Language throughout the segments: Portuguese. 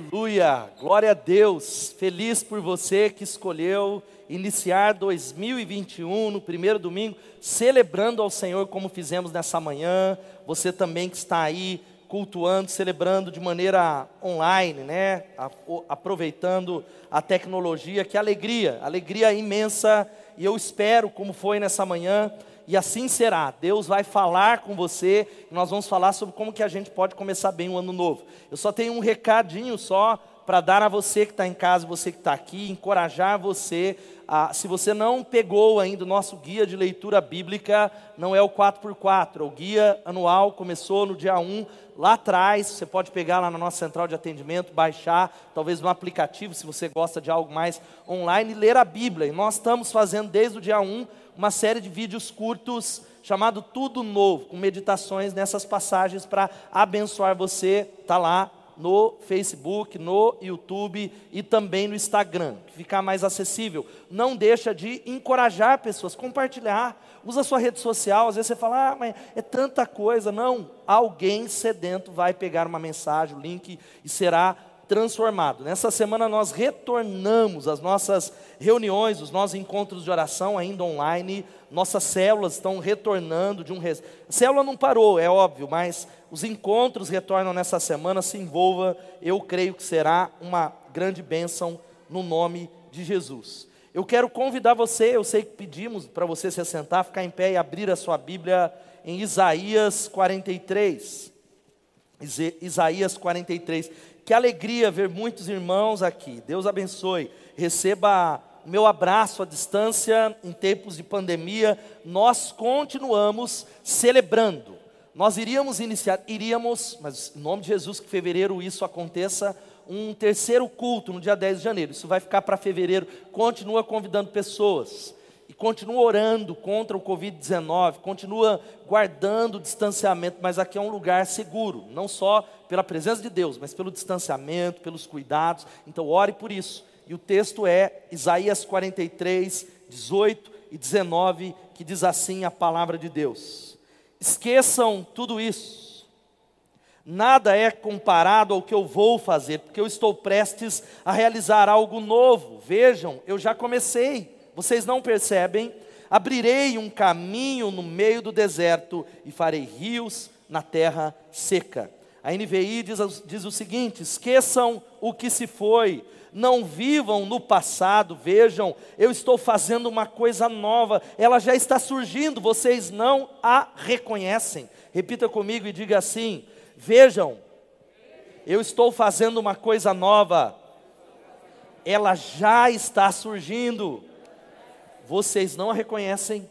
Aleluia, glória a Deus. Feliz por você que escolheu iniciar 2021 no primeiro domingo, celebrando ao Senhor como fizemos nessa manhã. Você também que está aí cultuando, celebrando de maneira online, né? Aproveitando a tecnologia, que alegria, alegria imensa. E eu espero, como foi nessa manhã, e assim será. Deus vai falar com você, e nós vamos falar sobre como que a gente pode começar bem o ano novo. Eu só tenho um recadinho só para dar a você que está em casa, você que está aqui, encorajar você. A, se você não pegou ainda o nosso guia de leitura bíblica, não é o 4x4, é o guia anual, começou no dia 1, lá atrás, você pode pegar lá na nossa central de atendimento, baixar, talvez no aplicativo, se você gosta de algo mais online, e ler a Bíblia. E nós estamos fazendo desde o dia 1 uma série de vídeos curtos chamado Tudo Novo, com meditações nessas passagens para abençoar você. Está lá no Facebook, no YouTube e também no Instagram, que ficar mais acessível. Não deixa de encorajar pessoas, compartilhar. Usa a sua rede social, às vezes você fala, ah, mas é tanta coisa. Não, alguém sedento vai pegar uma mensagem, o link, e será transformado. Nessa semana nós retornamos às nossas reuniões, os nossos encontros de oração ainda online. Nossas células estão retornando de um. Res... A célula não parou, é óbvio, mas os encontros retornam nessa semana. Se envolva, eu creio que será uma grande bênção no nome de Jesus. Eu quero convidar você, eu sei que pedimos para você se assentar, ficar em pé e abrir a sua Bíblia em Isaías 43. Isaías 43. Que alegria ver muitos irmãos aqui. Deus abençoe. Receba meu abraço à distância em tempos de pandemia. Nós continuamos celebrando. Nós iríamos iniciar, iríamos, mas em nome de Jesus, que fevereiro isso aconteça, um terceiro culto no dia 10 de janeiro. Isso vai ficar para fevereiro. Continua convidando pessoas continua orando contra o Covid-19, continua guardando o distanciamento, mas aqui é um lugar seguro, não só pela presença de Deus, mas pelo distanciamento, pelos cuidados. Então, ore por isso. E o texto é Isaías 43, 18 e 19, que diz assim a palavra de Deus: Esqueçam tudo isso. Nada é comparado ao que eu vou fazer, porque eu estou prestes a realizar algo novo. Vejam, eu já comecei vocês não percebem? Abrirei um caminho no meio do deserto e farei rios na terra seca. A NVI diz, diz o seguinte: esqueçam o que se foi, não vivam no passado, vejam, eu estou fazendo uma coisa nova, ela já está surgindo, vocês não a reconhecem. Repita comigo e diga assim: vejam, eu estou fazendo uma coisa nova, ela já está surgindo vocês não a reconhecem.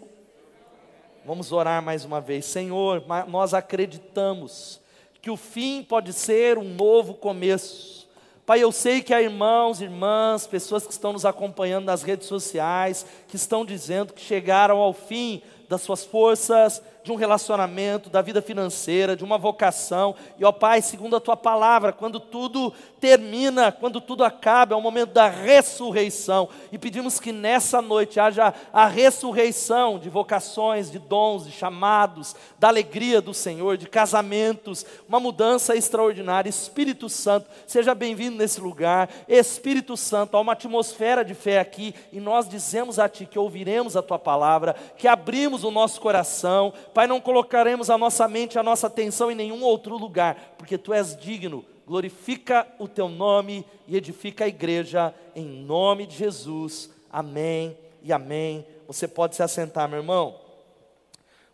Vamos orar mais uma vez. Senhor, nós acreditamos que o fim pode ser um novo começo. Pai, eu sei que há irmãos, irmãs, pessoas que estão nos acompanhando nas redes sociais, que estão dizendo que chegaram ao fim das suas forças, de um relacionamento, da vida financeira, de uma vocação. E ó Pai, segundo a tua palavra, quando tudo termina, quando tudo acaba, é o momento da ressurreição. E pedimos que nessa noite haja a ressurreição de vocações, de dons, de chamados, da alegria do Senhor, de casamentos, uma mudança extraordinária. Espírito Santo, seja bem-vindo nesse lugar. Espírito Santo, há uma atmosfera de fé aqui e nós dizemos a Ti que ouviremos a Tua palavra, que abrimos o nosso coração Pai, não colocaremos a nossa mente, a nossa atenção em nenhum outro lugar, porque Tu és digno. Glorifica o Teu nome e edifica a igreja, em nome de Jesus. Amém e amém. Você pode se assentar, meu irmão.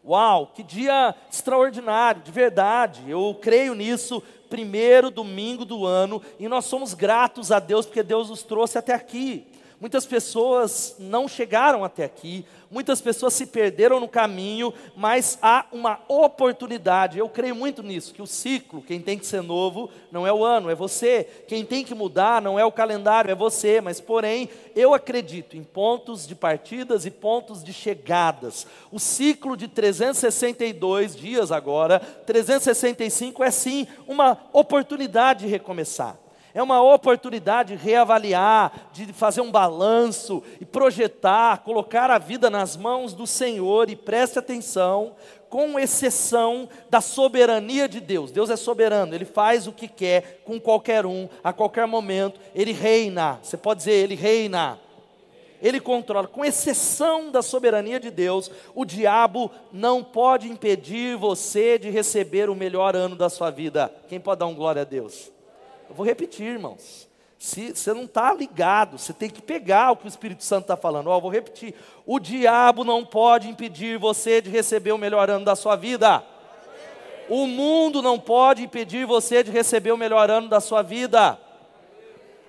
Uau, que dia extraordinário, de verdade, eu creio nisso. Primeiro domingo do ano, e nós somos gratos a Deus porque Deus nos trouxe até aqui. Muitas pessoas não chegaram até aqui, muitas pessoas se perderam no caminho, mas há uma oportunidade. Eu creio muito nisso, que o ciclo, quem tem que ser novo, não é o ano, é você. Quem tem que mudar não é o calendário, é você. Mas, porém, eu acredito em pontos de partidas e pontos de chegadas. O ciclo de 362 dias agora, 365 é sim uma oportunidade de recomeçar é uma oportunidade de reavaliar, de fazer um balanço e projetar, colocar a vida nas mãos do Senhor e preste atenção, com exceção da soberania de Deus. Deus é soberano, ele faz o que quer com qualquer um, a qualquer momento, ele reina. Você pode dizer, ele reina. Ele controla, com exceção da soberania de Deus, o diabo não pode impedir você de receber o melhor ano da sua vida. Quem pode dar um glória a Deus? Eu vou repetir, irmãos. Se você não está ligado, você tem que pegar o que o Espírito Santo está falando. Ó, vou repetir: o diabo não pode impedir você de receber o melhor ano da sua vida. O mundo não pode impedir você de receber o melhor ano da sua vida.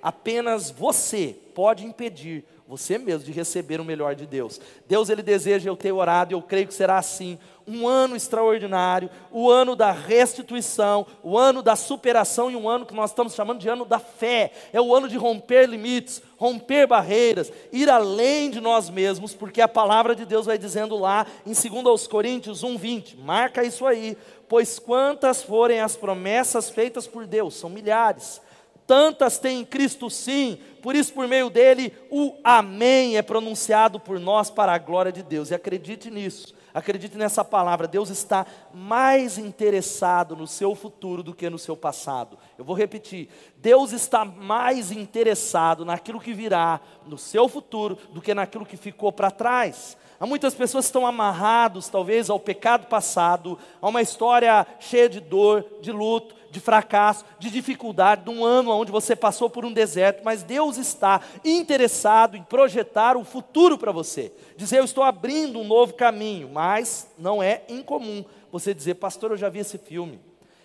Apenas você pode impedir você mesmo de receber o melhor de Deus. Deus ele deseja eu ter orado, eu creio que será assim, um ano extraordinário, o ano da restituição, o ano da superação e um ano que nós estamos chamando de ano da fé. É o ano de romper limites, romper barreiras, ir além de nós mesmos, porque a palavra de Deus vai dizendo lá em 2 Coríntios 1:20. Marca isso aí, pois quantas forem as promessas feitas por Deus, são milhares tantas tem em Cristo sim, por isso, por meio dele, o Amém é pronunciado por nós para a glória de Deus. E acredite nisso, acredite nessa palavra. Deus está mais interessado no seu futuro do que no seu passado. Eu vou repetir: Deus está mais interessado naquilo que virá no seu futuro do que naquilo que ficou para trás. Há muitas pessoas que estão amarrados, talvez, ao pecado passado, a uma história cheia de dor, de luto, de fracasso, de dificuldade, de um ano onde você passou por um deserto, mas Deus está interessado em projetar o futuro para você. Dizer, eu estou abrindo um novo caminho, mas não é incomum você dizer, pastor, eu já vi esse filme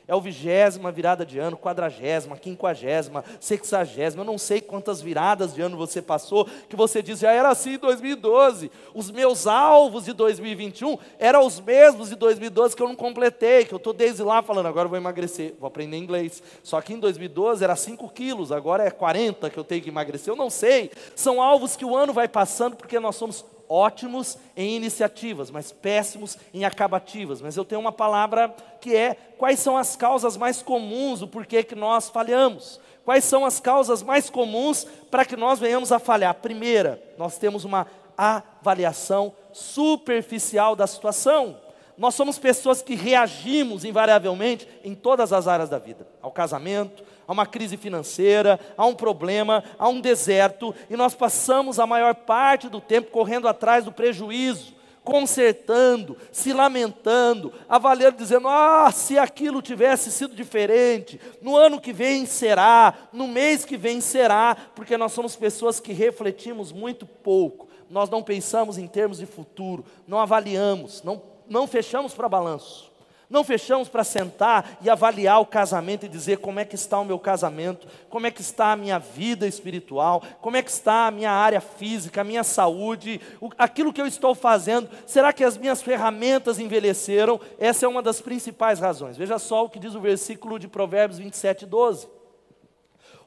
é o vigésima virada de ano, quadragésima, quinquagésima, sexagésima, eu não sei quantas viradas de ano você passou, que você diz, já era assim em 2012, os meus alvos de 2021 eram os mesmos de 2012 que eu não completei, que eu estou desde lá falando, agora eu vou emagrecer, vou aprender inglês, só que em 2012 era 5 quilos, agora é 40 que eu tenho que emagrecer, eu não sei, são alvos que o ano vai passando, porque nós somos ótimos em iniciativas, mas péssimos em acabativas. Mas eu tenho uma palavra que é quais são as causas mais comuns do porquê que nós falhamos. Quais são as causas mais comuns para que nós venhamos a falhar? Primeira, nós temos uma avaliação superficial da situação. Nós somos pessoas que reagimos invariavelmente em todas as áreas da vida, ao casamento, a uma crise financeira, a um problema, a um deserto, e nós passamos a maior parte do tempo correndo atrás do prejuízo, consertando, se lamentando, avaliando, dizendo: ah, se aquilo tivesse sido diferente, no ano que vem será, no mês que vem será, porque nós somos pessoas que refletimos muito pouco, nós não pensamos em termos de futuro, não avaliamos, não, não fechamos para balanço. Não fechamos para sentar e avaliar o casamento e dizer como é que está o meu casamento, como é que está a minha vida espiritual, como é que está a minha área física, a minha saúde, o, aquilo que eu estou fazendo. Será que as minhas ferramentas envelheceram? Essa é uma das principais razões. Veja só o que diz o versículo de Provérbios 27, 12.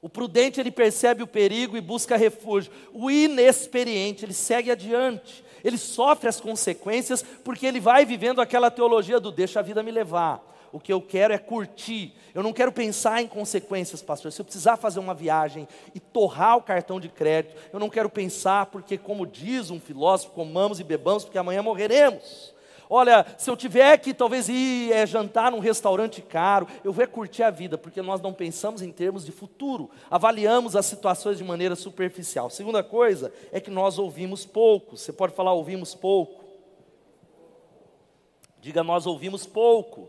O prudente ele percebe o perigo e busca refúgio. O inexperiente ele segue adiante ele sofre as consequências porque ele vai vivendo aquela teologia do deixa a vida me levar. O que eu quero é curtir. Eu não quero pensar em consequências, pastor. Se eu precisar fazer uma viagem e torrar o cartão de crédito, eu não quero pensar porque, como diz um filósofo, comamos e bebamos porque amanhã morreremos. Olha, se eu tiver que talvez ir é, jantar num restaurante caro, eu vou é curtir a vida, porque nós não pensamos em termos de futuro, avaliamos as situações de maneira superficial. Segunda coisa é que nós ouvimos pouco. Você pode falar ouvimos pouco? Diga, nós ouvimos pouco.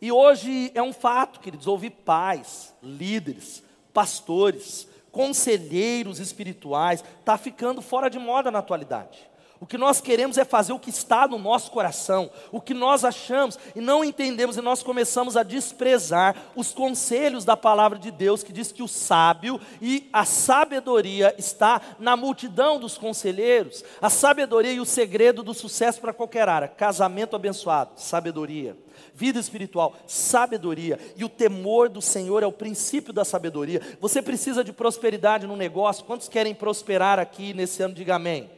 E hoje é um fato, queridos, ouvir pais, líderes, pastores, conselheiros espirituais, está ficando fora de moda na atualidade. O que nós queremos é fazer o que está no nosso coração, o que nós achamos e não entendemos, e nós começamos a desprezar os conselhos da palavra de Deus, que diz que o sábio e a sabedoria está na multidão dos conselheiros, a sabedoria e o segredo do sucesso para qualquer área. Casamento abençoado, sabedoria. Vida espiritual, sabedoria. E o temor do Senhor é o princípio da sabedoria. Você precisa de prosperidade no negócio. Quantos querem prosperar aqui nesse ano? Diga amém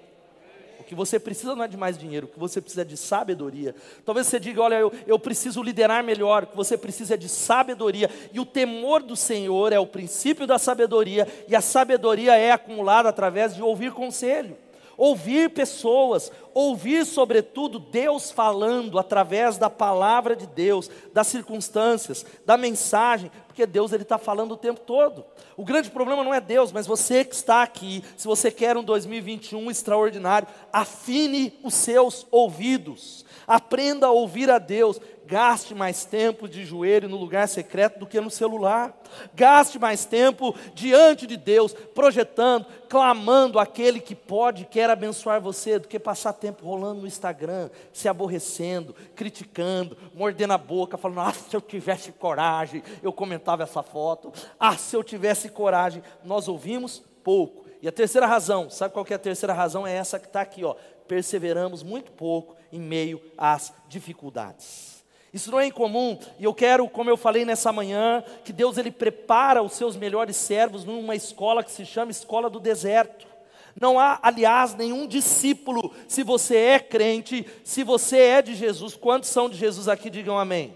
que você precisa não é de mais dinheiro, que você precisa de sabedoria. Talvez você diga: olha, eu, eu preciso liderar melhor, que você precisa de sabedoria. E o temor do Senhor é o princípio da sabedoria, e a sabedoria é acumulada através de ouvir conselho ouvir pessoas, ouvir, sobretudo, Deus falando através da palavra de Deus, das circunstâncias, da mensagem, porque Deus ele está falando o tempo todo. O grande problema não é Deus, mas você que está aqui. Se você quer um 2021 extraordinário, afine os seus ouvidos, aprenda a ouvir a Deus. Gaste mais tempo de joelho no lugar secreto do que no celular. Gaste mais tempo diante de Deus, projetando, clamando aquele que pode e quer abençoar você, do que passar tempo rolando no Instagram, se aborrecendo, criticando, mordendo a boca, falando: Ah, se eu tivesse coragem, eu comentava essa foto. Ah, se eu tivesse coragem. Nós ouvimos pouco. E a terceira razão, sabe qual que é a terceira razão? É essa que está aqui, ó. Perseveramos muito pouco em meio às dificuldades. Isso não é incomum, e eu quero, como eu falei nessa manhã, que Deus ele prepara os seus melhores servos numa escola que se chama Escola do Deserto. Não há, aliás, nenhum discípulo, se você é crente, se você é de Jesus, quantos são de Jesus aqui, digam amém.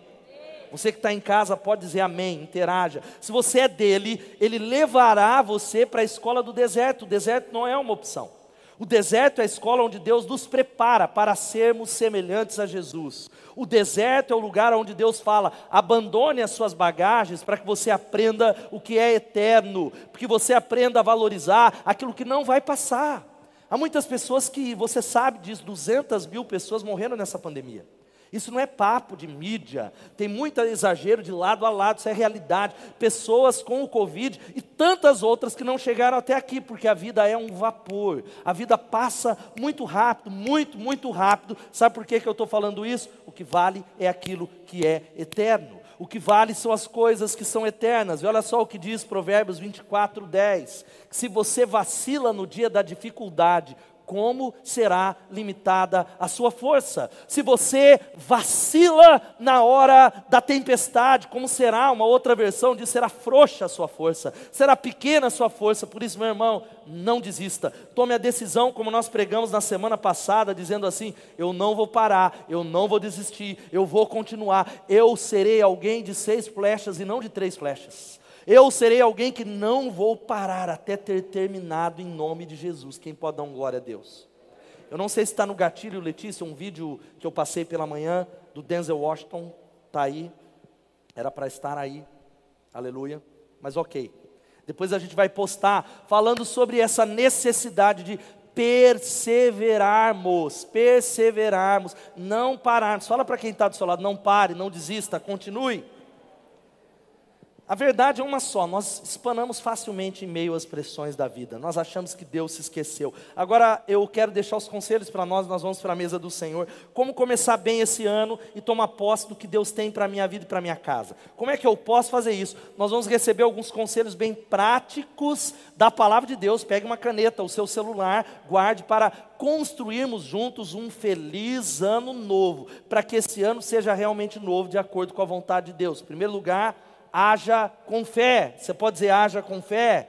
Você que está em casa pode dizer amém, interaja. Se você é dele, ele levará você para a escola do deserto. O deserto não é uma opção. O deserto é a escola onde Deus nos prepara para sermos semelhantes a Jesus. O deserto é o lugar onde Deus fala: abandone as suas bagagens para que você aprenda o que é eterno, porque você aprenda a valorizar aquilo que não vai passar. Há muitas pessoas que, você sabe disso, 200 mil pessoas morreram nessa pandemia. Isso não é papo de mídia, tem muito exagero de lado a lado, isso é realidade. Pessoas com o Covid e tantas outras que não chegaram até aqui, porque a vida é um vapor, a vida passa muito rápido, muito, muito rápido. Sabe por que, que eu estou falando isso? O que vale é aquilo que é eterno. O que vale são as coisas que são eternas. E olha só o que diz Provérbios 24, 10. Se você vacila no dia da dificuldade, como será limitada a sua força. Se você vacila na hora da tempestade, como será? Uma outra versão diz: será frouxa a sua força, será pequena a sua força. Por isso, meu irmão, não desista. Tome a decisão, como nós pregamos na semana passada, dizendo assim: eu não vou parar, eu não vou desistir, eu vou continuar. Eu serei alguém de seis flechas e não de três flechas. Eu serei alguém que não vou parar até ter terminado em nome de Jesus. Quem pode dar um glória a Deus? Eu não sei se está no gatilho, Letícia, um vídeo que eu passei pela manhã do Denzel Washington. Está aí. Era para estar aí. Aleluia. Mas ok. Depois a gente vai postar falando sobre essa necessidade de perseverarmos, perseverarmos, não pararmos. Fala para quem está do seu lado, não pare, não desista, continue. A verdade é uma só, nós espanamos facilmente em meio às pressões da vida, nós achamos que Deus se esqueceu. Agora eu quero deixar os conselhos para nós, nós vamos para a mesa do Senhor. Como começar bem esse ano e tomar posse do que Deus tem para a minha vida e para a minha casa? Como é que eu posso fazer isso? Nós vamos receber alguns conselhos bem práticos da palavra de Deus. Pegue uma caneta, o seu celular, guarde para construirmos juntos um feliz ano novo, para que esse ano seja realmente novo, de acordo com a vontade de Deus. Em primeiro lugar, haja com fé. Você pode dizer haja com fé?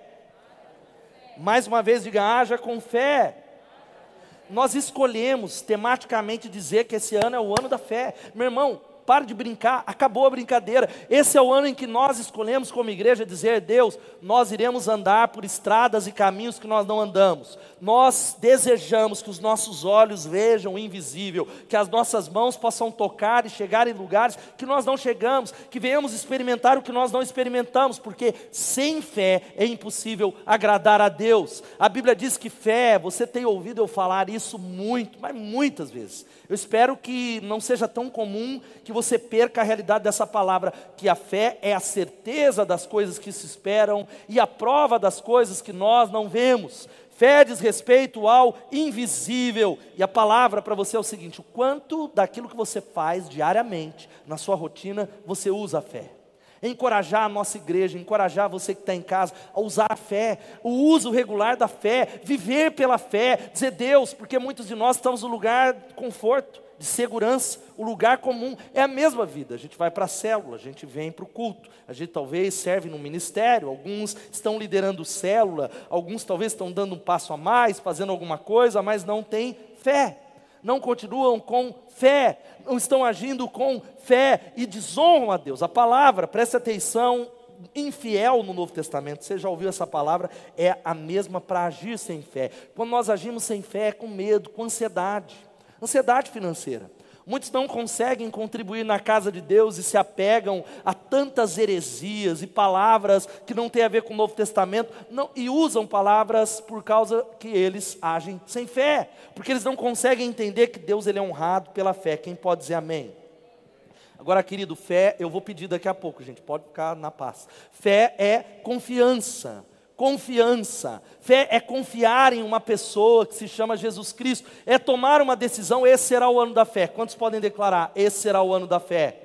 Mais uma vez, diga haja com fé. Nós escolhemos tematicamente dizer que esse ano é o ano da fé. Meu irmão, pare de brincar, acabou a brincadeira. Esse é o ano em que nós escolhemos como igreja dizer: Deus, nós iremos andar por estradas e caminhos que nós não andamos. Nós desejamos que os nossos olhos vejam o invisível, que as nossas mãos possam tocar e chegar em lugares que nós não chegamos, que venhamos experimentar o que nós não experimentamos, porque sem fé é impossível agradar a Deus. A Bíblia diz que fé, você tem ouvido eu falar isso muito, mas muitas vezes. Eu espero que não seja tão comum que você perca a realidade dessa palavra, que a fé é a certeza das coisas que se esperam e a prova das coisas que nós não vemos. Fé diz respeito ao invisível. E a palavra para você é o seguinte: o quanto daquilo que você faz diariamente, na sua rotina, você usa a fé encorajar a nossa igreja, encorajar você que está em casa a usar a fé, o uso regular da fé, viver pela fé, dizer Deus, porque muitos de nós estamos no lugar de conforto, de segurança. O lugar comum é a mesma vida. A gente vai para a célula, a gente vem para o culto, a gente talvez serve no ministério, alguns estão liderando célula, alguns talvez estão dando um passo a mais, fazendo alguma coisa, mas não têm fé. Não continuam com fé, não estão agindo com fé e desonram a Deus. A palavra, preste atenção, infiel no Novo Testamento, você já ouviu essa palavra, é a mesma para agir sem fé. Quando nós agimos sem fé, é com medo, com ansiedade, ansiedade financeira. Muitos não conseguem contribuir na casa de Deus e se apegam a tantas heresias e palavras que não têm a ver com o Novo Testamento não, e usam palavras por causa que eles agem sem fé, porque eles não conseguem entender que Deus ele é honrado pela fé. Quem pode dizer amém? Agora, querido, fé, eu vou pedir daqui a pouco, gente, pode ficar na paz. Fé é confiança. Confiança. Fé é confiar em uma pessoa que se chama Jesus Cristo. É tomar uma decisão, esse será o ano da fé. Quantos podem declarar? Esse será o ano da fé.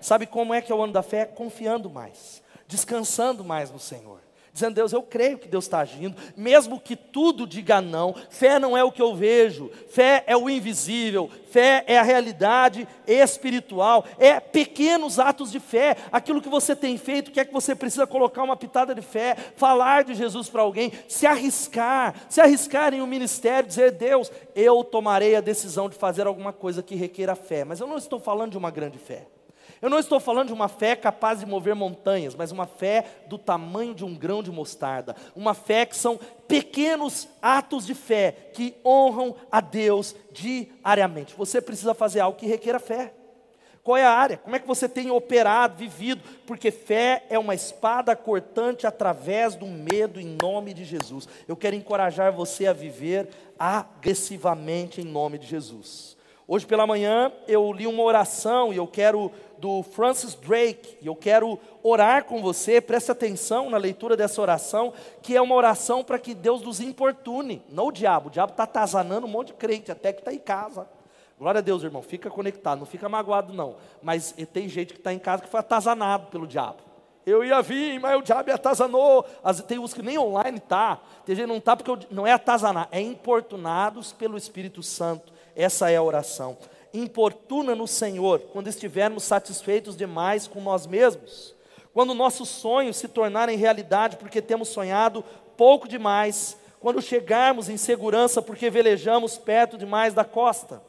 Sabe como é que é o ano da fé? Confiando mais, descansando mais no Senhor dizendo: Deus, eu creio que Deus está agindo, mesmo que tudo diga não. Fé não é o que eu vejo, fé é o invisível, fé é a realidade espiritual, é pequenos atos de fé. Aquilo que você tem feito, que é que você precisa colocar uma pitada de fé, falar de Jesus para alguém, se arriscar, se arriscar em um ministério, dizer: Deus, eu tomarei a decisão de fazer alguma coisa que requeira fé, mas eu não estou falando de uma grande fé. Eu não estou falando de uma fé capaz de mover montanhas, mas uma fé do tamanho de um grão de mostarda. Uma fé que são pequenos atos de fé que honram a Deus diariamente. Você precisa fazer algo que requer fé. Qual é a área? Como é que você tem operado, vivido? Porque fé é uma espada cortante através do medo em nome de Jesus. Eu quero encorajar você a viver agressivamente em nome de Jesus. Hoje pela manhã eu li uma oração e eu quero do Francis Drake, e eu quero orar com você, preste atenção na leitura dessa oração, que é uma oração para que Deus nos importune, não o diabo, o diabo está atazanando um monte de crente, até que está em casa. Glória a Deus, irmão, fica conectado, não fica magoado não, mas tem gente que está em casa que foi atazanado pelo diabo. Eu ia vir, mas o diabo atazanou. Tem uns que nem online tá. Tem gente que não tá porque não é atazanar, é importunados pelo Espírito Santo. Essa é a oração. Importuna no Senhor quando estivermos satisfeitos demais com nós mesmos, quando nossos sonhos se tornarem realidade porque temos sonhado pouco demais, quando chegarmos em segurança porque velejamos perto demais da costa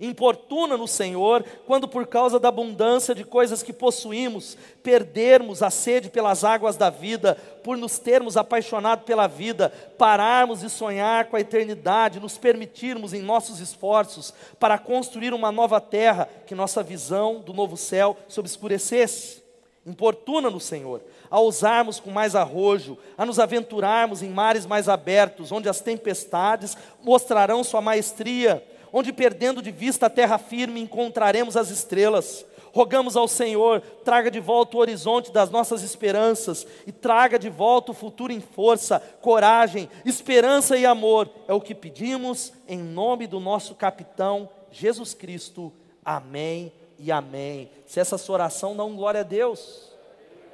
importuna no Senhor, quando por causa da abundância de coisas que possuímos, perdermos a sede pelas águas da vida, por nos termos apaixonado pela vida, pararmos de sonhar com a eternidade, nos permitirmos em nossos esforços para construir uma nova terra, que nossa visão do novo céu se obscurecesse. Importuna no Senhor, a ousarmos com mais arrojo, a nos aventurarmos em mares mais abertos, onde as tempestades mostrarão sua maestria, onde perdendo de vista a terra firme encontraremos as estrelas. Rogamos ao Senhor, traga de volta o horizonte das nossas esperanças e traga de volta o futuro em força, coragem, esperança e amor. É o que pedimos em nome do nosso capitão Jesus Cristo. Amém e amém. Se essa sua oração dá um glória a Deus,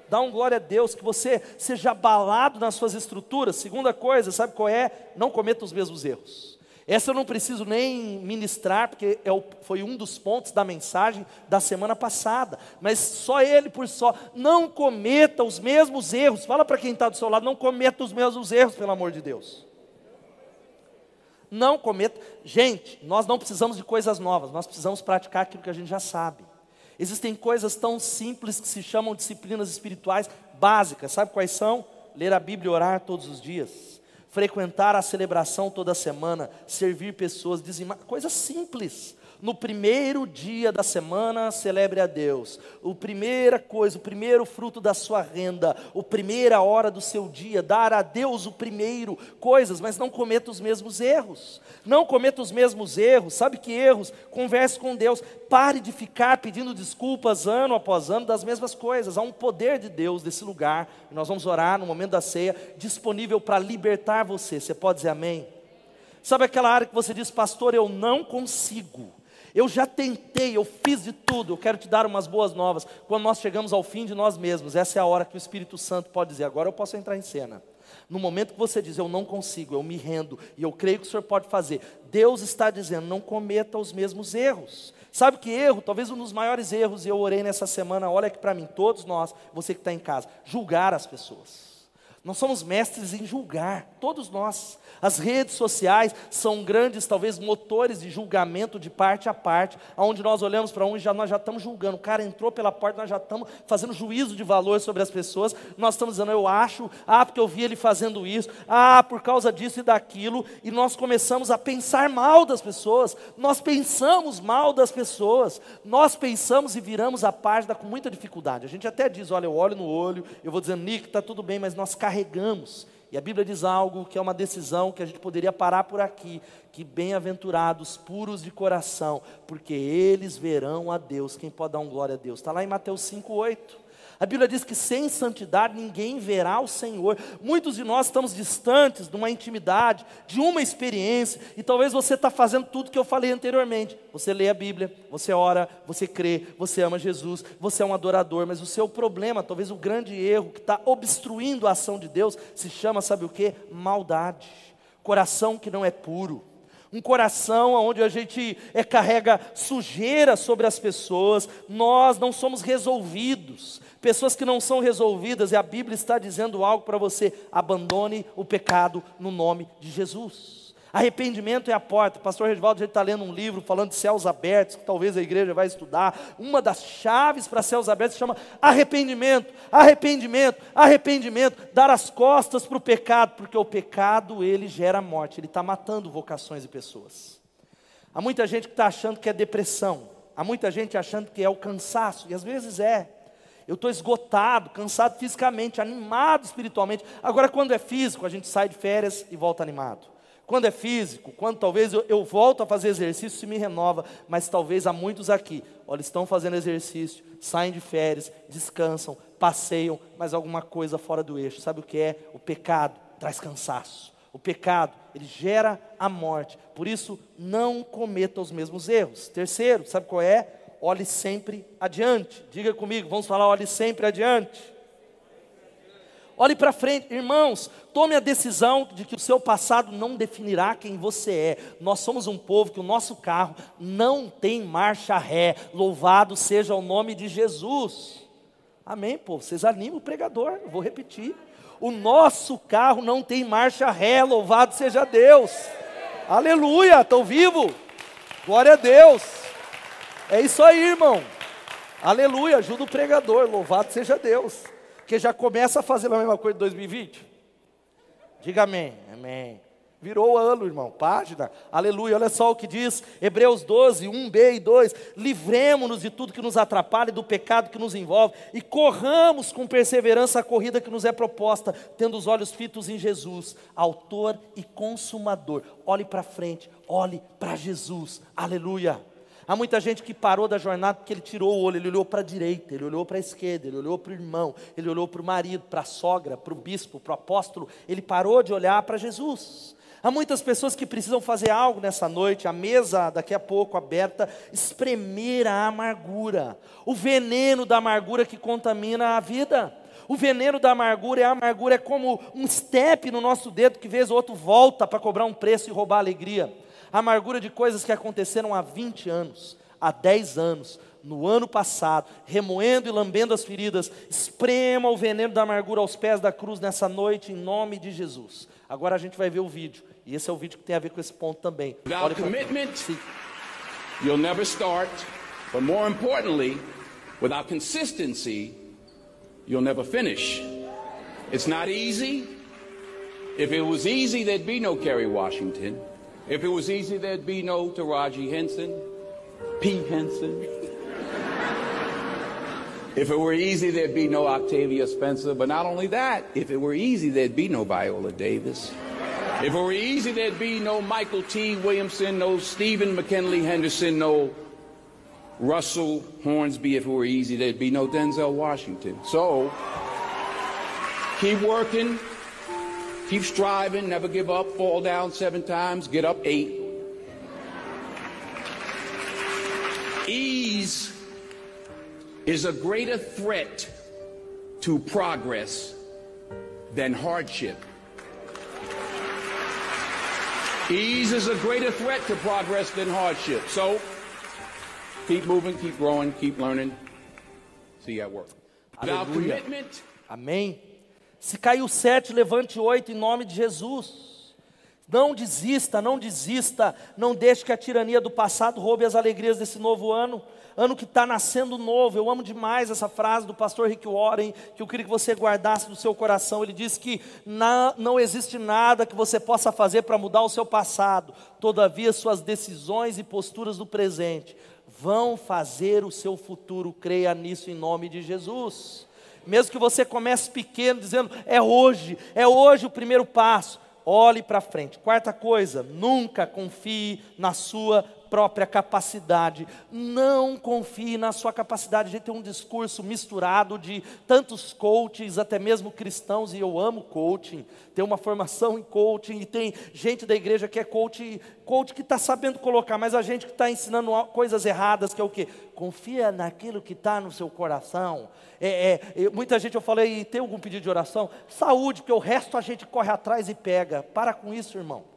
dá um glória a Deus, que você seja abalado nas suas estruturas. Segunda coisa, sabe qual é? Não cometa os mesmos erros. Essa eu não preciso nem ministrar, porque é o, foi um dos pontos da mensagem da semana passada. Mas só ele por só. Não cometa os mesmos erros. Fala para quem está do seu lado, não cometa os mesmos erros, pelo amor de Deus. Não cometa. Gente, nós não precisamos de coisas novas, nós precisamos praticar aquilo que a gente já sabe. Existem coisas tão simples que se chamam disciplinas espirituais básicas. Sabe quais são? Ler a Bíblia e orar todos os dias frequentar a celebração toda semana, servir pessoas, dizimar, coisa simples. No primeiro dia da semana, celebre a Deus. O primeira coisa, o primeiro fruto da sua renda, a primeira hora do seu dia, dar a Deus o primeiro coisas, mas não cometa os mesmos erros. Não cometa os mesmos erros. Sabe que erros? Converse com Deus. Pare de ficar pedindo desculpas ano após ano das mesmas coisas. Há um poder de Deus nesse lugar. Nós vamos orar no momento da ceia, disponível para libertar você. Você pode dizer amém? Sabe aquela área que você diz, pastor, eu não consigo. Eu já tentei, eu fiz de tudo. Eu quero te dar umas boas novas. Quando nós chegamos ao fim de nós mesmos, essa é a hora que o Espírito Santo pode dizer: agora eu posso entrar em cena. No momento que você diz, eu não consigo, eu me rendo, e eu creio que o Senhor pode fazer, Deus está dizendo, não cometa os mesmos erros. Sabe que erro, talvez um dos maiores erros, e eu orei nessa semana, olha aqui para mim, todos nós, você que está em casa, julgar as pessoas. Nós somos mestres em julgar, todos nós. As redes sociais são grandes, talvez, motores de julgamento de parte a parte, onde nós olhamos para um e já, nós já estamos julgando. O cara entrou pela porta, nós já estamos fazendo juízo de valor sobre as pessoas. Nós estamos dizendo, eu acho, ah, porque eu vi ele fazendo isso, ah, por causa disso e daquilo. E nós começamos a pensar mal das pessoas, nós pensamos mal das pessoas, nós pensamos e viramos a página com muita dificuldade. A gente até diz, olha, eu olho no olho, eu vou dizendo, Nick, está tudo bem, mas nós carregamos e a Bíblia diz algo que é uma decisão que a gente poderia parar por aqui, que bem-aventurados puros de coração, porque eles verão a Deus. Quem pode dar um glória a Deus? Está lá em Mateus 5:8. A Bíblia diz que sem santidade ninguém verá o Senhor. Muitos de nós estamos distantes de uma intimidade, de uma experiência, e talvez você está fazendo tudo que eu falei anteriormente. Você lê a Bíblia, você ora, você crê, você ama Jesus, você é um adorador, mas o seu problema, talvez o grande erro que está obstruindo a ação de Deus, se chama, sabe o que? Maldade. Coração que não é puro um coração onde a gente é, carrega sujeira sobre as pessoas, nós não somos resolvidos, pessoas que não são resolvidas, e a Bíblia está dizendo algo para você: abandone o pecado no nome de Jesus. Arrependimento é a porta. O pastor Regivaldo está lendo um livro falando de céus abertos, que talvez a igreja vai estudar. Uma das chaves para céus abertos se chama arrependimento, arrependimento, arrependimento. Dar as costas para o pecado, porque o pecado ele gera morte, ele está matando vocações e pessoas. Há muita gente que está achando que é depressão, há muita gente achando que é o cansaço, e às vezes é. Eu estou esgotado, cansado fisicamente, animado espiritualmente. Agora, quando é físico, a gente sai de férias e volta animado. Quando é físico, quando talvez eu, eu volto a fazer exercício, se me renova, mas talvez há muitos aqui, olha, estão fazendo exercício, saem de férias, descansam, passeiam, mas alguma coisa fora do eixo. Sabe o que é? O pecado traz cansaço. O pecado, ele gera a morte. Por isso, não cometa os mesmos erros. Terceiro, sabe qual é? Olhe sempre adiante. Diga comigo, vamos falar, olhe sempre adiante. Olhe para frente, irmãos, tome a decisão de que o seu passado não definirá quem você é. Nós somos um povo que o nosso carro não tem marcha ré. Louvado seja o nome de Jesus. Amém, povo. Vocês animam o pregador, eu vou repetir. O nosso carro não tem marcha ré, louvado seja Deus. Aleluia, estão vivo? Glória a Deus. É isso aí, irmão. Aleluia, ajuda o pregador, louvado seja Deus que já começa a fazer a mesma coisa em 2020? Diga amém. Amém. Virou ano, irmão. Página. Aleluia. Olha só o que diz Hebreus 12, 1b e 2. Livremos-nos de tudo que nos atrapalha e do pecado que nos envolve e corramos com perseverança a corrida que nos é proposta, tendo os olhos fitos em Jesus, autor e consumador. Olhe para frente, olhe para Jesus. Aleluia. Há muita gente que parou da jornada porque ele tirou o olho, ele olhou para a direita, ele olhou para a esquerda, ele olhou para o irmão, ele olhou para o marido, para a sogra, para o bispo, para o apóstolo, ele parou de olhar para Jesus. Há muitas pessoas que precisam fazer algo nessa noite, a mesa daqui a pouco aberta, espremer a amargura, o veneno da amargura que contamina a vida. O veneno da amargura é a amargura é como um step no nosso dedo que vez ou outro volta para cobrar um preço e roubar a alegria amargura de coisas que aconteceram há 20 anos, há 10 anos, no ano passado, remoendo e lambendo as feridas, esprema o veneno da amargura aos pés da cruz nessa noite, em nome de Jesus. Agora a gente vai ver o vídeo, e esse é o vídeo que tem a ver com esse ponto também. Without commitment, you'll never start, but more importantly, without consistency, you'll never finish. It's not easy. If it was easy, there'd be no Kerry Washington. If it was easy, there'd be no Taraji Henson, P. Henson. if it were easy, there'd be no Octavia Spencer. But not only that, if it were easy, there'd be no Viola Davis. If it were easy, there'd be no Michael T. Williamson, no Stephen McKinley Henderson, no Russell Hornsby. If it were easy, there'd be no Denzel Washington. So, keep working, Keep striving, never give up, fall down seven times, get up eight. Ease is a greater threat to progress than hardship. Ease is a greater threat to progress than hardship. So keep moving, keep growing, keep learning. See you at work. Without commitment. Amém. Se caiu sete, levante oito em nome de Jesus. Não desista, não desista, não deixe que a tirania do passado roube as alegrias desse novo ano. Ano que está nascendo novo, eu amo demais essa frase do pastor Rick Warren, que eu queria que você guardasse no seu coração. Ele diz que na, não existe nada que você possa fazer para mudar o seu passado, todavia, suas decisões e posturas do presente vão fazer o seu futuro. Creia nisso em nome de Jesus. Mesmo que você comece pequeno, dizendo, é hoje, é hoje o primeiro passo. Olhe para frente. Quarta coisa, nunca confie na sua própria capacidade. Não confie na sua capacidade. A gente tem um discurso misturado de tantos coaches, até mesmo cristãos, e eu amo coaching. Tem uma formação em coaching, e tem gente da igreja que é coach, coach que está sabendo colocar, mas a gente que está ensinando coisas erradas, que é o quê? Confia naquilo que está no seu coração. É, é, muita gente eu falei, tem algum pedido de oração? Saúde, porque o resto a gente corre atrás e pega. Para com isso, irmão.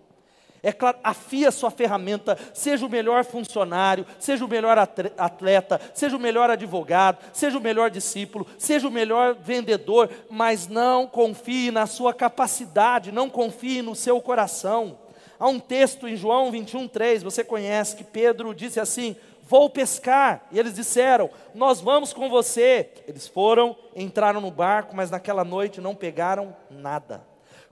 É claro, afia a sua ferramenta, seja o melhor funcionário, seja o melhor atleta, seja o melhor advogado, seja o melhor discípulo, seja o melhor vendedor, mas não confie na sua capacidade, não confie no seu coração. Há um texto em João 21, 3, você conhece, que Pedro disse assim: Vou pescar. E eles disseram: Nós vamos com você. Eles foram, entraram no barco, mas naquela noite não pegaram nada.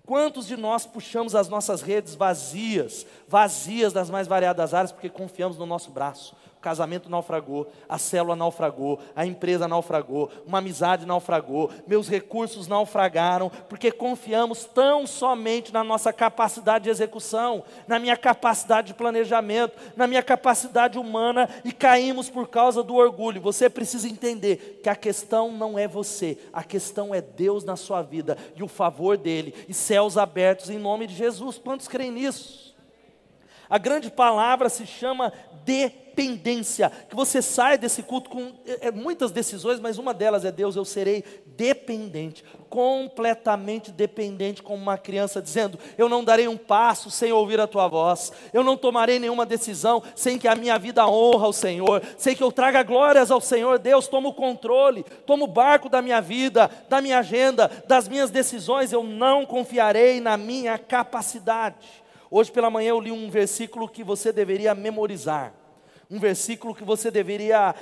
Quantos de nós puxamos as nossas redes vazias, vazias das mais variadas áreas, porque confiamos no nosso braço? Casamento naufragou, a célula naufragou, a empresa naufragou, uma amizade naufragou, meus recursos naufragaram, porque confiamos tão somente na nossa capacidade de execução, na minha capacidade de planejamento, na minha capacidade humana e caímos por causa do orgulho. Você precisa entender que a questão não é você, a questão é Deus na sua vida e o favor dele e céus abertos em nome de Jesus. Quantos creem nisso? A grande palavra se chama dependência. Que você sai desse culto com é, é, muitas decisões, mas uma delas é Deus, eu serei dependente, completamente dependente, como uma criança dizendo: Eu não darei um passo sem ouvir a tua voz, eu não tomarei nenhuma decisão sem que a minha vida honra ao Senhor, sem que eu traga glórias ao Senhor. Deus, toma o controle, toma o barco da minha vida, da minha agenda, das minhas decisões. Eu não confiarei na minha capacidade. Hoje pela manhã eu li um versículo que você deveria memorizar. Um versículo que você deveria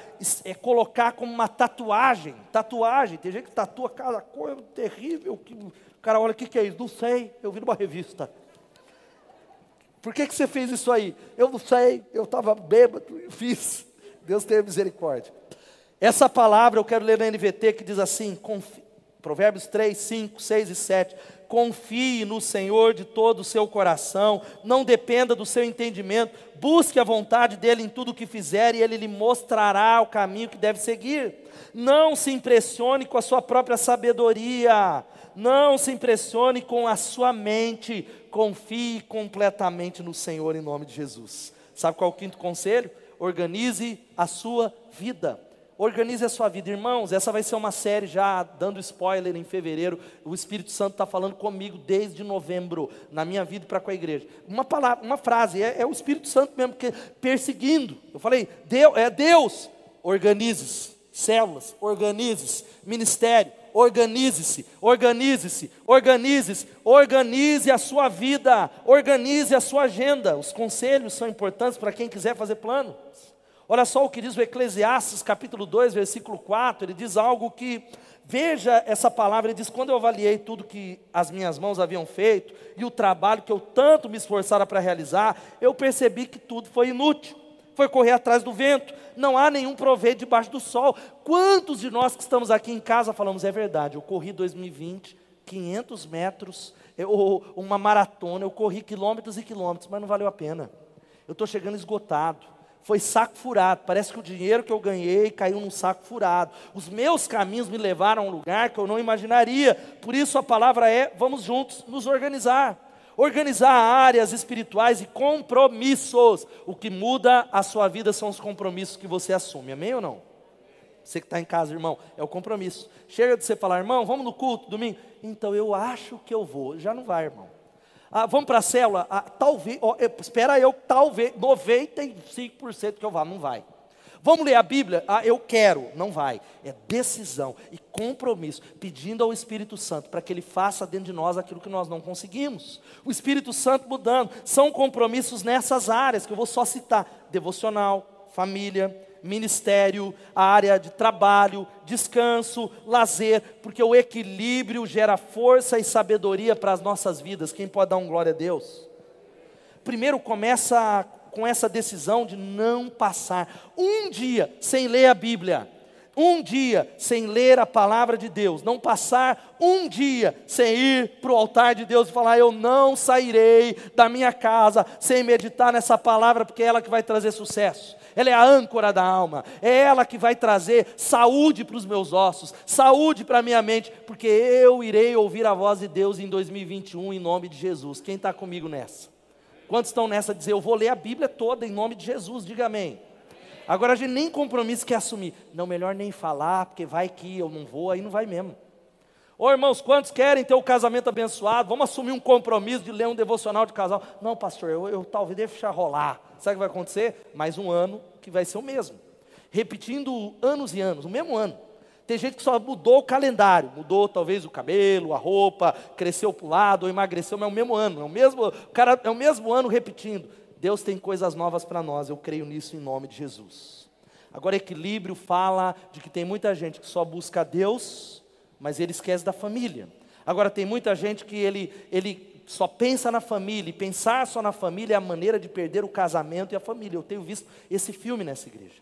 é, colocar como uma tatuagem. Tatuagem, tem gente que tatua cada coisa terrível. Que o cara olha, o que, que é isso? Não sei, eu vi numa revista. Por que, que você fez isso aí? Eu não sei, eu estava bêbado e fiz. Deus tenha misericórdia. Essa palavra eu quero ler na NVT que diz assim, Provérbios 3, 5, 6 e 7 confie no Senhor de todo o seu coração, não dependa do seu entendimento, busque a vontade dEle em tudo o que fizer e Ele lhe mostrará o caminho que deve seguir. Não se impressione com a sua própria sabedoria, não se impressione com a sua mente, confie completamente no Senhor em nome de Jesus. Sabe qual é o quinto conselho? Organize a sua vida. Organize a sua vida, irmãos. Essa vai ser uma série já dando spoiler em fevereiro. O Espírito Santo está falando comigo desde novembro na minha vida para com a igreja. Uma palavra, uma frase é, é, o Espírito Santo mesmo que perseguindo. Eu falei, Deus, é Deus. Organize-se, células, organize-se, ministério, organize-se, organize-se, organize-se, organize a sua vida, organize a sua agenda. Os conselhos são importantes para quem quiser fazer plano. Olha só o que diz o Eclesiastes, capítulo 2, versículo 4, ele diz algo que, veja essa palavra, ele diz: Quando eu avaliei tudo que as minhas mãos haviam feito e o trabalho que eu tanto me esforçara para realizar, eu percebi que tudo foi inútil, foi correr atrás do vento, não há nenhum proveito debaixo do sol. Quantos de nós que estamos aqui em casa falamos, é verdade, eu corri 2020, 500 metros, ou uma maratona, eu corri quilômetros e quilômetros, mas não valeu a pena, eu estou chegando esgotado foi saco furado. Parece que o dinheiro que eu ganhei caiu num saco furado. Os meus caminhos me levaram a um lugar que eu não imaginaria. Por isso a palavra é: vamos juntos nos organizar. Organizar áreas espirituais e compromissos. O que muda a sua vida são os compromissos que você assume. Amém ou não? Você que está em casa, irmão, é o compromisso. Chega de você falar, irmão, vamos no culto domingo. Então eu acho que eu vou. Já não vai, irmão. Ah, vamos para a célula? Ah, talvez, ó, espera eu, talvez, 95% que eu vá, não vai. Vamos ler a Bíblia? Ah, eu quero. Não vai. É decisão e compromisso, pedindo ao Espírito Santo para que ele faça dentro de nós aquilo que nós não conseguimos. O Espírito Santo mudando. São compromissos nessas áreas que eu vou só citar: devocional, família, ministério, área de trabalho, descanso, lazer, porque o equilíbrio gera força e sabedoria para as nossas vidas. Quem pode dar um glória a Deus? Primeiro começa com essa decisão de não passar um dia sem ler a Bíblia, um dia sem ler a palavra de Deus, não passar um dia sem ir para o altar de Deus e falar: Eu não sairei da minha casa sem meditar nessa palavra, porque é ela que vai trazer sucesso. Ela é a âncora da alma, é ela que vai trazer saúde para os meus ossos, saúde para a minha mente, porque eu irei ouvir a voz de Deus em 2021 em nome de Jesus. Quem está comigo nessa? Quantos estão nessa dizer, eu vou ler a Bíblia toda em nome de Jesus, diga amém. Agora a gente nem compromisso quer assumir. Não, melhor nem falar, porque vai que eu não vou, aí não vai mesmo. Ô irmãos, quantos querem ter o casamento abençoado? Vamos assumir um compromisso de ler um devocional de casal. Não, pastor, eu, eu talvez deixar rolar. Sabe o que vai acontecer? Mais um ano que vai ser o mesmo. Repetindo anos e anos, o mesmo ano. Tem gente que só mudou o calendário, mudou talvez o cabelo, a roupa, cresceu para o lado, ou emagreceu, mas é o mesmo ano, é o mesmo, cara, é o mesmo ano repetindo. Deus tem coisas novas para nós, eu creio nisso em nome de Jesus. Agora, equilíbrio fala de que tem muita gente que só busca Deus, mas ele esquece da família. Agora, tem muita gente que ele, ele só pensa na família, e pensar só na família é a maneira de perder o casamento e a família. Eu tenho visto esse filme nessa igreja.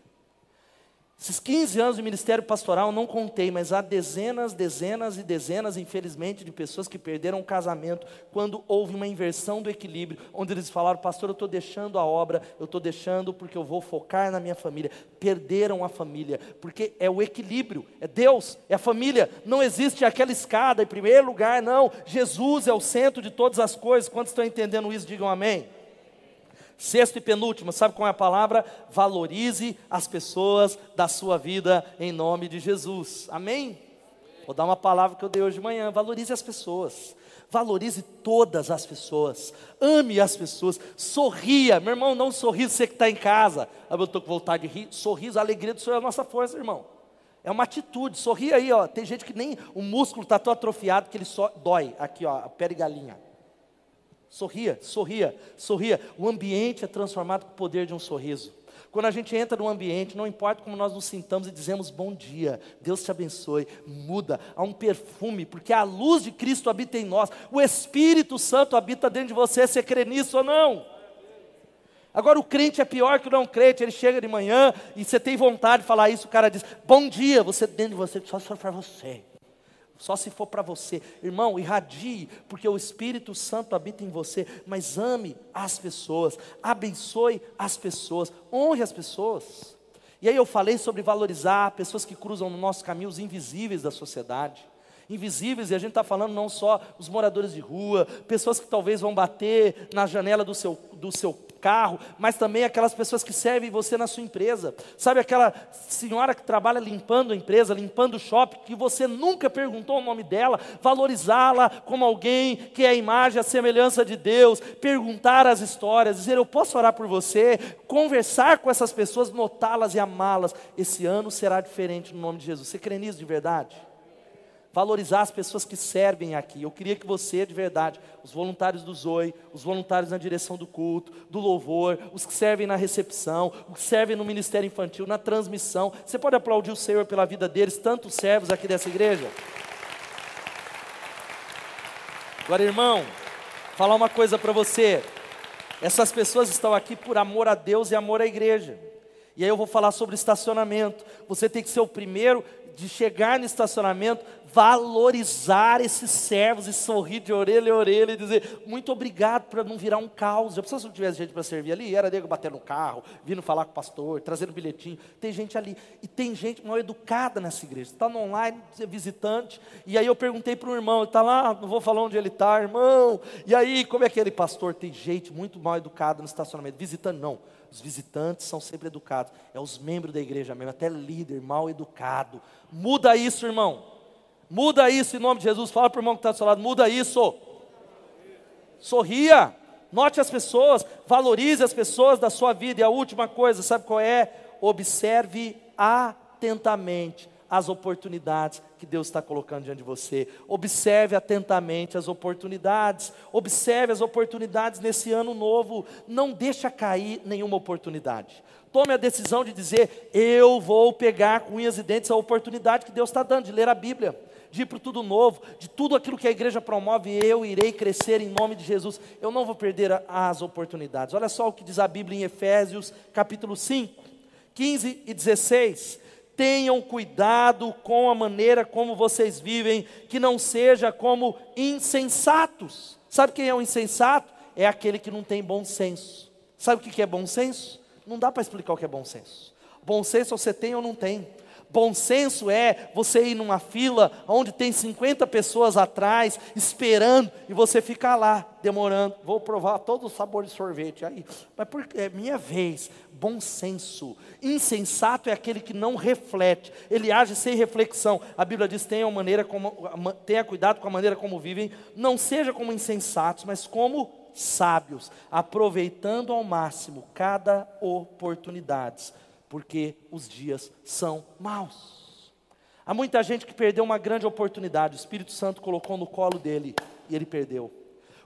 Esses 15 anos de ministério pastoral não contei, mas há dezenas, dezenas e dezenas, infelizmente, de pessoas que perderam o casamento quando houve uma inversão do equilíbrio, onde eles falaram, pastor, eu estou deixando a obra, eu estou deixando porque eu vou focar na minha família. Perderam a família, porque é o equilíbrio, é Deus, é a família. Não existe aquela escada em primeiro lugar, não. Jesus é o centro de todas as coisas. Quantos estão entendendo isso? Digam amém. Sexto e penúltimo, sabe qual é a palavra? Valorize as pessoas da sua vida em nome de Jesus. Amém? Vou dar uma palavra que eu dei hoje de manhã. Valorize as pessoas. Valorize todas as pessoas. Ame as pessoas. Sorria. Meu irmão, não sorri você que está em casa. Ah, eu estou com vontade de rir. Sorriso, a alegria do Senhor é a nossa força, irmão. É uma atitude. Sorri aí, ó. Tem gente que nem o músculo está tão atrofiado que ele só dói. Aqui, ó, a pele galinha. Sorria, sorria, sorria. O ambiente é transformado com o poder de um sorriso. Quando a gente entra no ambiente, não importa como nós nos sintamos e dizemos bom dia, Deus te abençoe, muda, há um perfume, porque a luz de Cristo habita em nós, o Espírito Santo habita dentro de você, você crê nisso ou não? Agora o crente é pior que o não crente, ele chega de manhã e você tem vontade de falar isso, o cara diz, bom dia, você dentro de você, só para você. Só se for para você. Irmão, irradie, porque o Espírito Santo habita em você. Mas ame as pessoas, abençoe as pessoas, honre as pessoas. E aí eu falei sobre valorizar pessoas que cruzam no nosso caminho, os invisíveis da sociedade. Invisíveis, e a gente está falando não só os moradores de rua, pessoas que talvez vão bater na janela do seu, do seu carro, mas também aquelas pessoas que servem você na sua empresa. Sabe aquela senhora que trabalha limpando a empresa, limpando o shopping, que você nunca perguntou o nome dela, valorizá-la como alguém que é a imagem, a semelhança de Deus, perguntar as histórias, dizer eu posso orar por você, conversar com essas pessoas, notá-las e amá-las. Esse ano será diferente no nome de Jesus. Você crê nisso de verdade? Valorizar as pessoas que servem aqui. Eu queria que você, de verdade, os voluntários do Zoe, os voluntários na direção do culto, do louvor, os que servem na recepção, os que servem no ministério infantil, na transmissão, você pode aplaudir o Senhor pela vida deles, tantos servos aqui dessa igreja? Agora, irmão, falar uma coisa para você. Essas pessoas estão aqui por amor a Deus e amor à igreja. E aí eu vou falar sobre estacionamento. Você tem que ser o primeiro de chegar no estacionamento, valorizar esses servos e sorrir de orelha a orelha e dizer muito obrigado para não virar um caos. Já pensou se não tivesse gente para servir ali? Era nego batendo no carro, vindo falar com o pastor, trazendo bilhetinho. Tem gente ali. E tem gente mal educada nessa igreja. Está no online, é visitante. E aí eu perguntei para um irmão, ele está lá, não vou falar onde ele está, irmão. E aí, como é que ele, pastor? Tem gente muito mal educada no estacionamento. Visitante não. Os visitantes são sempre educados. É os membros da igreja mesmo, até líder mal educado. Muda isso, irmão. Muda isso em nome de Jesus. Fala para o irmão que está do seu lado, muda isso. Sorria. Note as pessoas, valorize as pessoas da sua vida. E a última coisa, sabe qual é? Observe atentamente as oportunidades que Deus está colocando diante de você. Observe atentamente as oportunidades. Observe as oportunidades nesse ano novo. Não deixa cair nenhuma oportunidade. Tome a decisão de dizer: eu vou pegar com unhas e dentes a oportunidade que Deus está dando de ler a Bíblia de ir para tudo novo, de tudo aquilo que a igreja promove, eu irei crescer em nome de Jesus. Eu não vou perder as oportunidades. Olha só o que diz a Bíblia em Efésios, capítulo 5, 15 e 16. Tenham cuidado com a maneira como vocês vivem, que não seja como insensatos. Sabe quem é o insensato? É aquele que não tem bom senso. Sabe o que é bom senso? Não dá para explicar o que é bom senso. Bom senso você tem ou não tem. Bom senso é você ir numa fila onde tem 50 pessoas atrás esperando e você ficar lá demorando. Vou provar todo o sabor de sorvete aí. Mas é minha vez. Bom senso. Insensato é aquele que não reflete. Ele age sem reflexão. A Bíblia diz: tenha, maneira como, tenha cuidado com a maneira como vivem. Não seja como insensatos, mas como sábios, aproveitando ao máximo cada oportunidade porque os dias são maus. Há muita gente que perdeu uma grande oportunidade, o Espírito Santo colocou no colo dele e ele perdeu.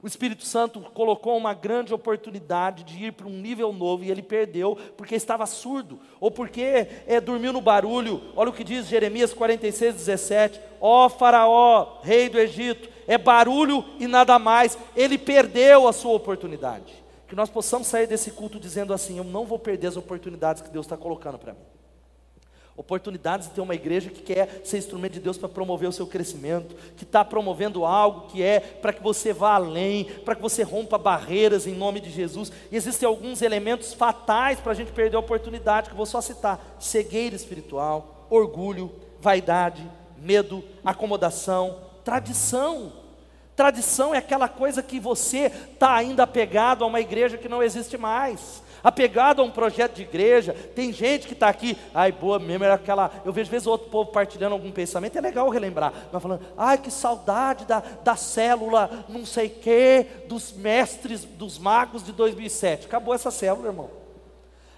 O Espírito Santo colocou uma grande oportunidade de ir para um nível novo e ele perdeu porque estava surdo, ou porque é, dormiu no barulho. Olha o que diz Jeremias 46, 17: Ó oh, Faraó, rei do Egito, é barulho e nada mais. Ele perdeu a sua oportunidade que nós possamos sair desse culto dizendo assim: eu não vou perder as oportunidades que Deus está colocando para mim. Oportunidades de ter uma igreja que quer ser instrumento de Deus para promover o seu crescimento, que está promovendo algo que é para que você vá além, para que você rompa barreiras em nome de Jesus. E existem alguns elementos fatais para a gente perder a oportunidade, que eu vou só citar: cegueira espiritual, orgulho, vaidade, medo, acomodação, tradição. Tradição é aquela coisa que você está ainda apegado a uma igreja que não existe mais, apegado a um projeto de igreja. Tem gente que está aqui, ai, boa mesmo, era aquela. Eu vejo, vezes, outro povo partilhando algum pensamento, é legal relembrar, mas falando, ai, que saudade da, da célula, não sei o quê, dos mestres, dos magos de 2007. Acabou essa célula, irmão.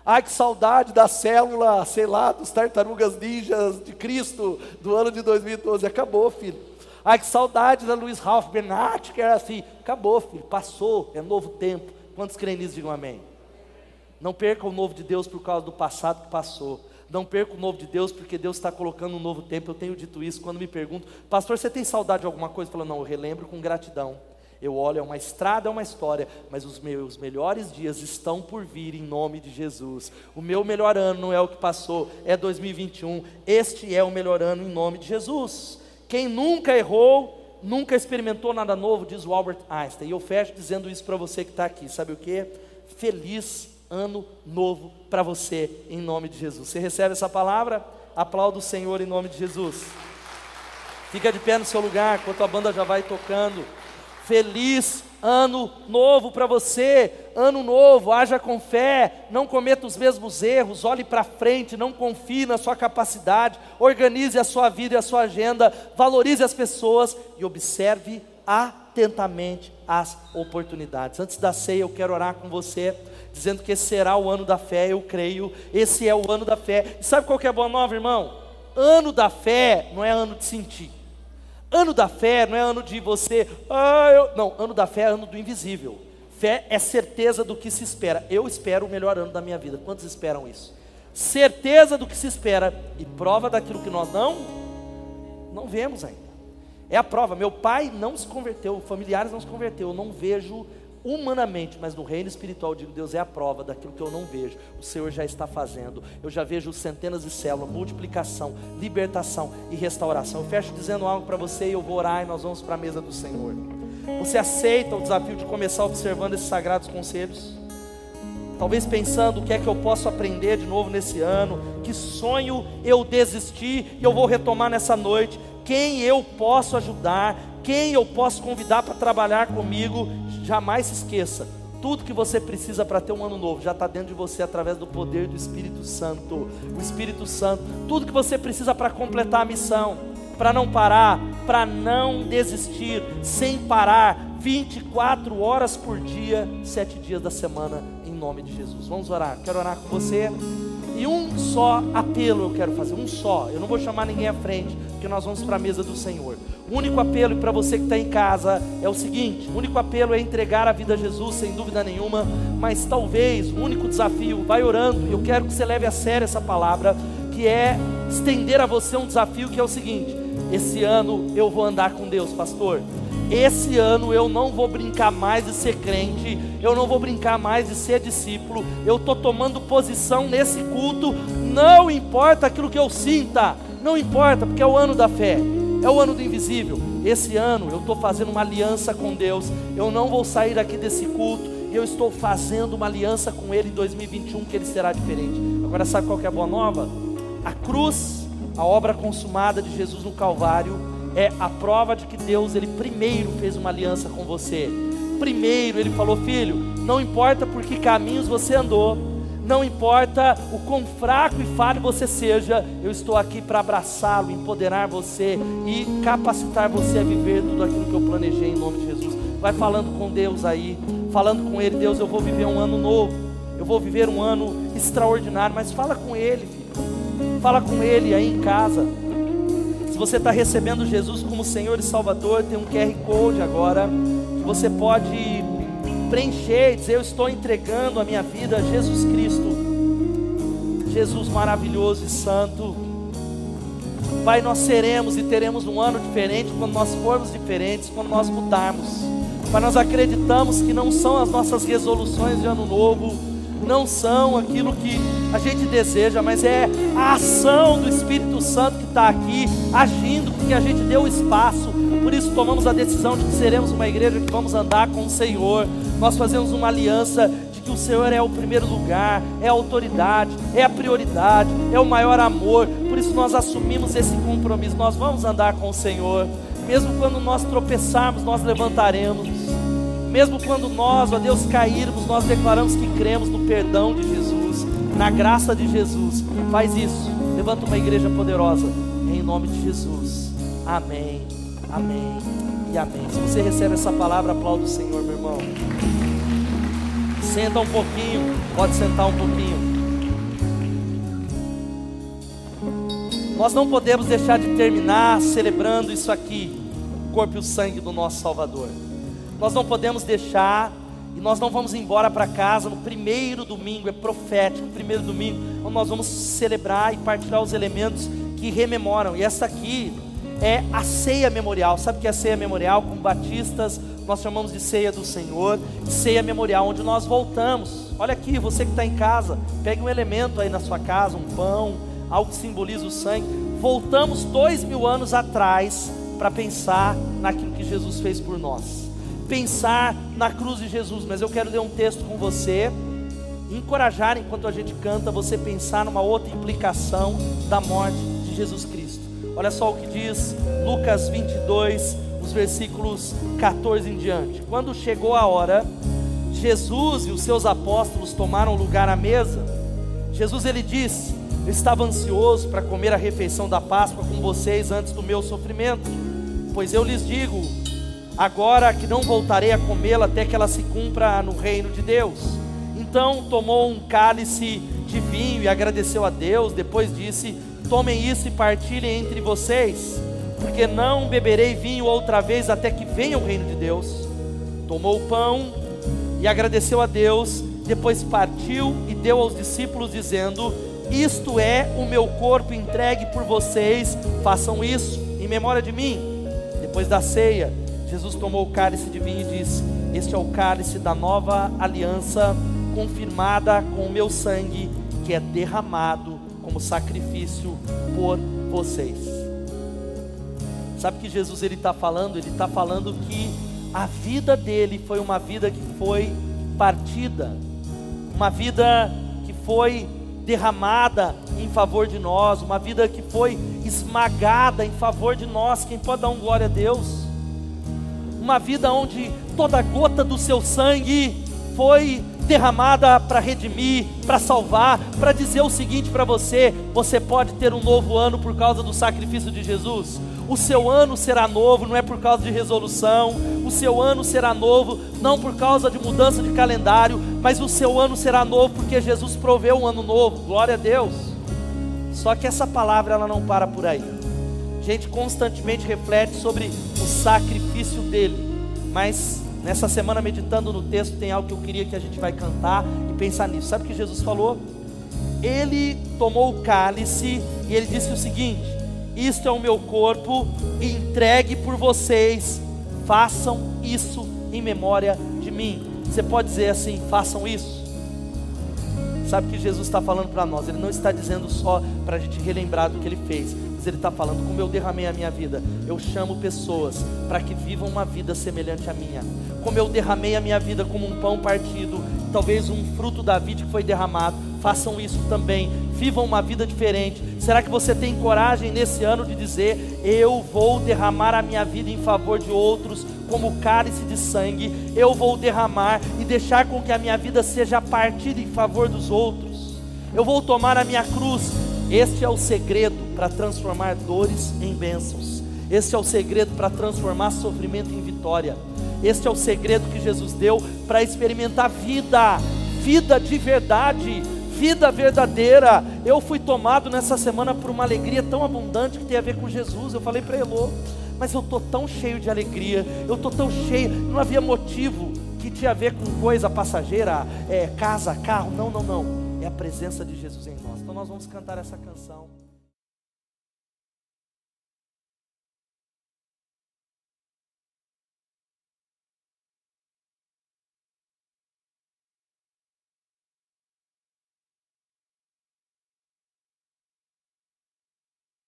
Ai, que saudade da célula, sei lá, dos tartarugas ninjas de Cristo do ano de 2012. Acabou, filho. Ai, que saudade da Luiz Ralph Bernat, que era assim. Acabou, filho, passou, é novo tempo. Quantos creem nisso, digam amém. Não perca o novo de Deus por causa do passado que passou. Não perca o novo de Deus porque Deus está colocando um novo tempo. Eu tenho dito isso quando me pergunto, pastor, você tem saudade de alguma coisa? Eu falo, não, eu relembro com gratidão. Eu olho, é uma estrada, é uma história, mas os meus melhores dias estão por vir em nome de Jesus. O meu melhor ano não é o que passou, é 2021. Este é o melhor ano em nome de Jesus. Quem nunca errou, nunca experimentou nada novo, diz o Albert Einstein. E eu fecho dizendo isso para você que está aqui. Sabe o que? Feliz ano novo para você, em nome de Jesus. Você recebe essa palavra? Aplauda o Senhor em nome de Jesus. Fica de pé no seu lugar, enquanto a banda já vai tocando. Feliz ano novo para você, ano novo, haja com fé, não cometa os mesmos erros, olhe para frente, não confie na sua capacidade, organize a sua vida e a sua agenda, valorize as pessoas e observe atentamente as oportunidades. Antes da ceia, eu quero orar com você, dizendo que esse será o ano da fé, eu creio, esse é o ano da fé. E sabe qual que é a boa nova, irmão? Ano da fé não é ano de sentir. Ano da fé não é ano de você, ah, eu... não, ano da fé é ano do invisível. Fé é certeza do que se espera. Eu espero o melhor ano da minha vida. Quantos esperam isso? Certeza do que se espera e prova daquilo que nós não não vemos ainda. É a prova. Meu pai não se converteu, familiares não se converteu. Eu não vejo humanamente, mas no reino espiritual, digo, Deus é a prova daquilo que eu não vejo, o Senhor já está fazendo. Eu já vejo centenas de células, multiplicação, libertação e restauração. Eu fecho dizendo algo para você e eu vou orar e nós vamos para a mesa do Senhor. Você aceita o desafio de começar observando esses sagrados conselhos? Talvez pensando o que é que eu posso aprender de novo nesse ano, que sonho eu desisti e eu vou retomar nessa noite, quem eu posso ajudar, quem eu posso convidar para trabalhar comigo Jamais se esqueça, tudo que você precisa para ter um ano novo já está dentro de você através do poder do Espírito Santo. O Espírito Santo, tudo que você precisa para completar a missão, para não parar, para não desistir, sem parar, 24 horas por dia, sete dias da semana, em nome de Jesus. Vamos orar. Quero orar com você. E um só apelo eu quero fazer, um só. Eu não vou chamar ninguém à frente, porque nós vamos para a mesa do Senhor. O único apelo para você que está em casa é o seguinte: o único apelo é entregar a vida a Jesus, sem dúvida nenhuma. Mas talvez o único desafio, vai orando. E eu quero que você leve a sério essa palavra, que é estender a você um desafio que é o seguinte: esse ano eu vou andar com Deus, pastor. Esse ano eu não vou brincar mais de ser crente, eu não vou brincar mais de ser discípulo, eu estou tomando posição nesse culto, não importa aquilo que eu sinta, não importa, porque é o ano da fé, é o ano do invisível. Esse ano eu estou fazendo uma aliança com Deus, eu não vou sair aqui desse culto, eu estou fazendo uma aliança com Ele em 2021 que Ele será diferente. Agora, sabe qual é a boa nova? A cruz, a obra consumada de Jesus no Calvário, é a prova de que Deus, ele primeiro fez uma aliança com você. Primeiro ele falou: "Filho, não importa por que caminhos você andou, não importa o quão fraco e falho você seja, eu estou aqui para abraçá-lo, empoderar você e capacitar você a viver tudo aquilo que eu planejei em nome de Jesus. Vai falando com Deus aí, falando com Ele, Deus, eu vou viver um ano novo, eu vou viver um ano extraordinário, mas fala com Ele. Fala com Ele aí em casa você está recebendo Jesus como Senhor e Salvador, tem um QR Code agora que você pode preencher e dizer: Eu estou entregando a minha vida a Jesus Cristo, Jesus maravilhoso e santo. Pai, nós seremos e teremos um ano diferente quando nós formos diferentes, quando nós mudarmos. Pai, nós acreditamos que não são as nossas resoluções de ano novo não são aquilo que a gente deseja, mas é a ação do Espírito Santo que está aqui agindo, porque a gente deu espaço. Por isso tomamos a decisão de que seremos uma igreja que vamos andar com o Senhor. Nós fazemos uma aliança de que o Senhor é o primeiro lugar, é a autoridade, é a prioridade, é o maior amor. Por isso nós assumimos esse compromisso. Nós vamos andar com o Senhor. Mesmo quando nós tropeçarmos, nós levantaremos. Mesmo quando nós, ó Deus, cairmos, nós declaramos que cremos no perdão de Jesus, na graça de Jesus. Faz isso. Levanta uma igreja poderosa. Em nome de Jesus. Amém. Amém. E amém. Se você recebe essa palavra, aplauda o Senhor, meu irmão. Senta um pouquinho. Pode sentar um pouquinho. Nós não podemos deixar de terminar celebrando isso aqui, o corpo e o sangue do nosso Salvador. Nós não podemos deixar e nós não vamos embora para casa no primeiro domingo, é profético, primeiro domingo, onde nós vamos celebrar e partilhar os elementos que rememoram. E essa aqui é a ceia memorial. Sabe o que é a ceia memorial? Como batistas, nós chamamos de ceia do Senhor, ceia memorial, onde nós voltamos. Olha aqui, você que está em casa, pegue um elemento aí na sua casa, um pão, algo que simboliza o sangue. Voltamos dois mil anos atrás para pensar naquilo que Jesus fez por nós pensar na cruz de Jesus, mas eu quero ler um texto com você, encorajar enquanto a gente canta, você pensar numa outra implicação da morte de Jesus Cristo. Olha só o que diz Lucas 22, os versículos 14 em diante. Quando chegou a hora, Jesus e os seus apóstolos tomaram lugar à mesa. Jesus ele disse: Eu estava ansioso para comer a refeição da Páscoa com vocês antes do meu sofrimento, pois eu lhes digo, agora que não voltarei a comê-la até que ela se cumpra no reino de Deus. Então tomou um cálice de vinho e agradeceu a Deus, depois disse: Tomem isso e partilhem entre vocês, porque não beberei vinho outra vez até que venha o reino de Deus. Tomou o pão e agradeceu a Deus, depois partiu e deu aos discípulos, dizendo: Isto é o meu corpo entregue por vocês, façam isso em memória de mim. Depois da ceia, Jesus tomou o cálice de vinho e disse: Este é o cálice da nova aliança, confirmada com o meu sangue, que é derramado como sacrifício por vocês. Sabe que Jesus ele está falando? Ele está falando que a vida dele foi uma vida que foi partida, uma vida que foi derramada em favor de nós, uma vida que foi esmagada em favor de nós. Quem pode dar um glória a Deus? Uma vida onde toda gota do seu sangue foi derramada para redimir, para salvar, para dizer o seguinte para você: você pode ter um novo ano por causa do sacrifício de Jesus. O seu ano será novo, não é por causa de resolução. O seu ano será novo, não por causa de mudança de calendário, mas o seu ano será novo porque Jesus proveu um ano novo. Glória a Deus. Só que essa palavra ela não para por aí. A gente constantemente reflete sobre o sacrifício dele, mas nessa semana meditando no texto tem algo que eu queria que a gente vai cantar e pensar nisso. Sabe o que Jesus falou? Ele tomou o cálice e ele disse o seguinte: Isto é o meu corpo entregue por vocês. Façam isso em memória de mim. Você pode dizer assim: façam isso. Sabe o que Jesus está falando para nós? Ele não está dizendo só para a gente relembrar do que ele fez, Ele está falando: como eu derramei a minha vida, eu chamo pessoas para que vivam uma vida semelhante à minha. Como eu derramei a minha vida como um pão partido, talvez um fruto da vida que foi derramado, façam isso também. Vivam uma vida diferente. Será que você tem coragem nesse ano de dizer: Eu vou derramar a minha vida em favor de outros, como cálice de sangue? Eu vou derramar e deixar com que a minha vida seja partida em favor dos outros. Eu vou tomar a minha cruz. Este é o segredo para transformar dores em bênçãos. Este é o segredo para transformar sofrimento em vitória. Este é o segredo que Jesus deu para experimentar vida, vida de verdade, vida verdadeira. Eu fui tomado nessa semana por uma alegria tão abundante que tem a ver com Jesus. Eu falei para Elô, mas eu estou tão cheio de alegria, eu estou tão cheio, não havia motivo que tinha a ver com coisa passageira, é, casa, carro, não, não, não. É a presença de Jesus. Então nós vamos cantar essa canção.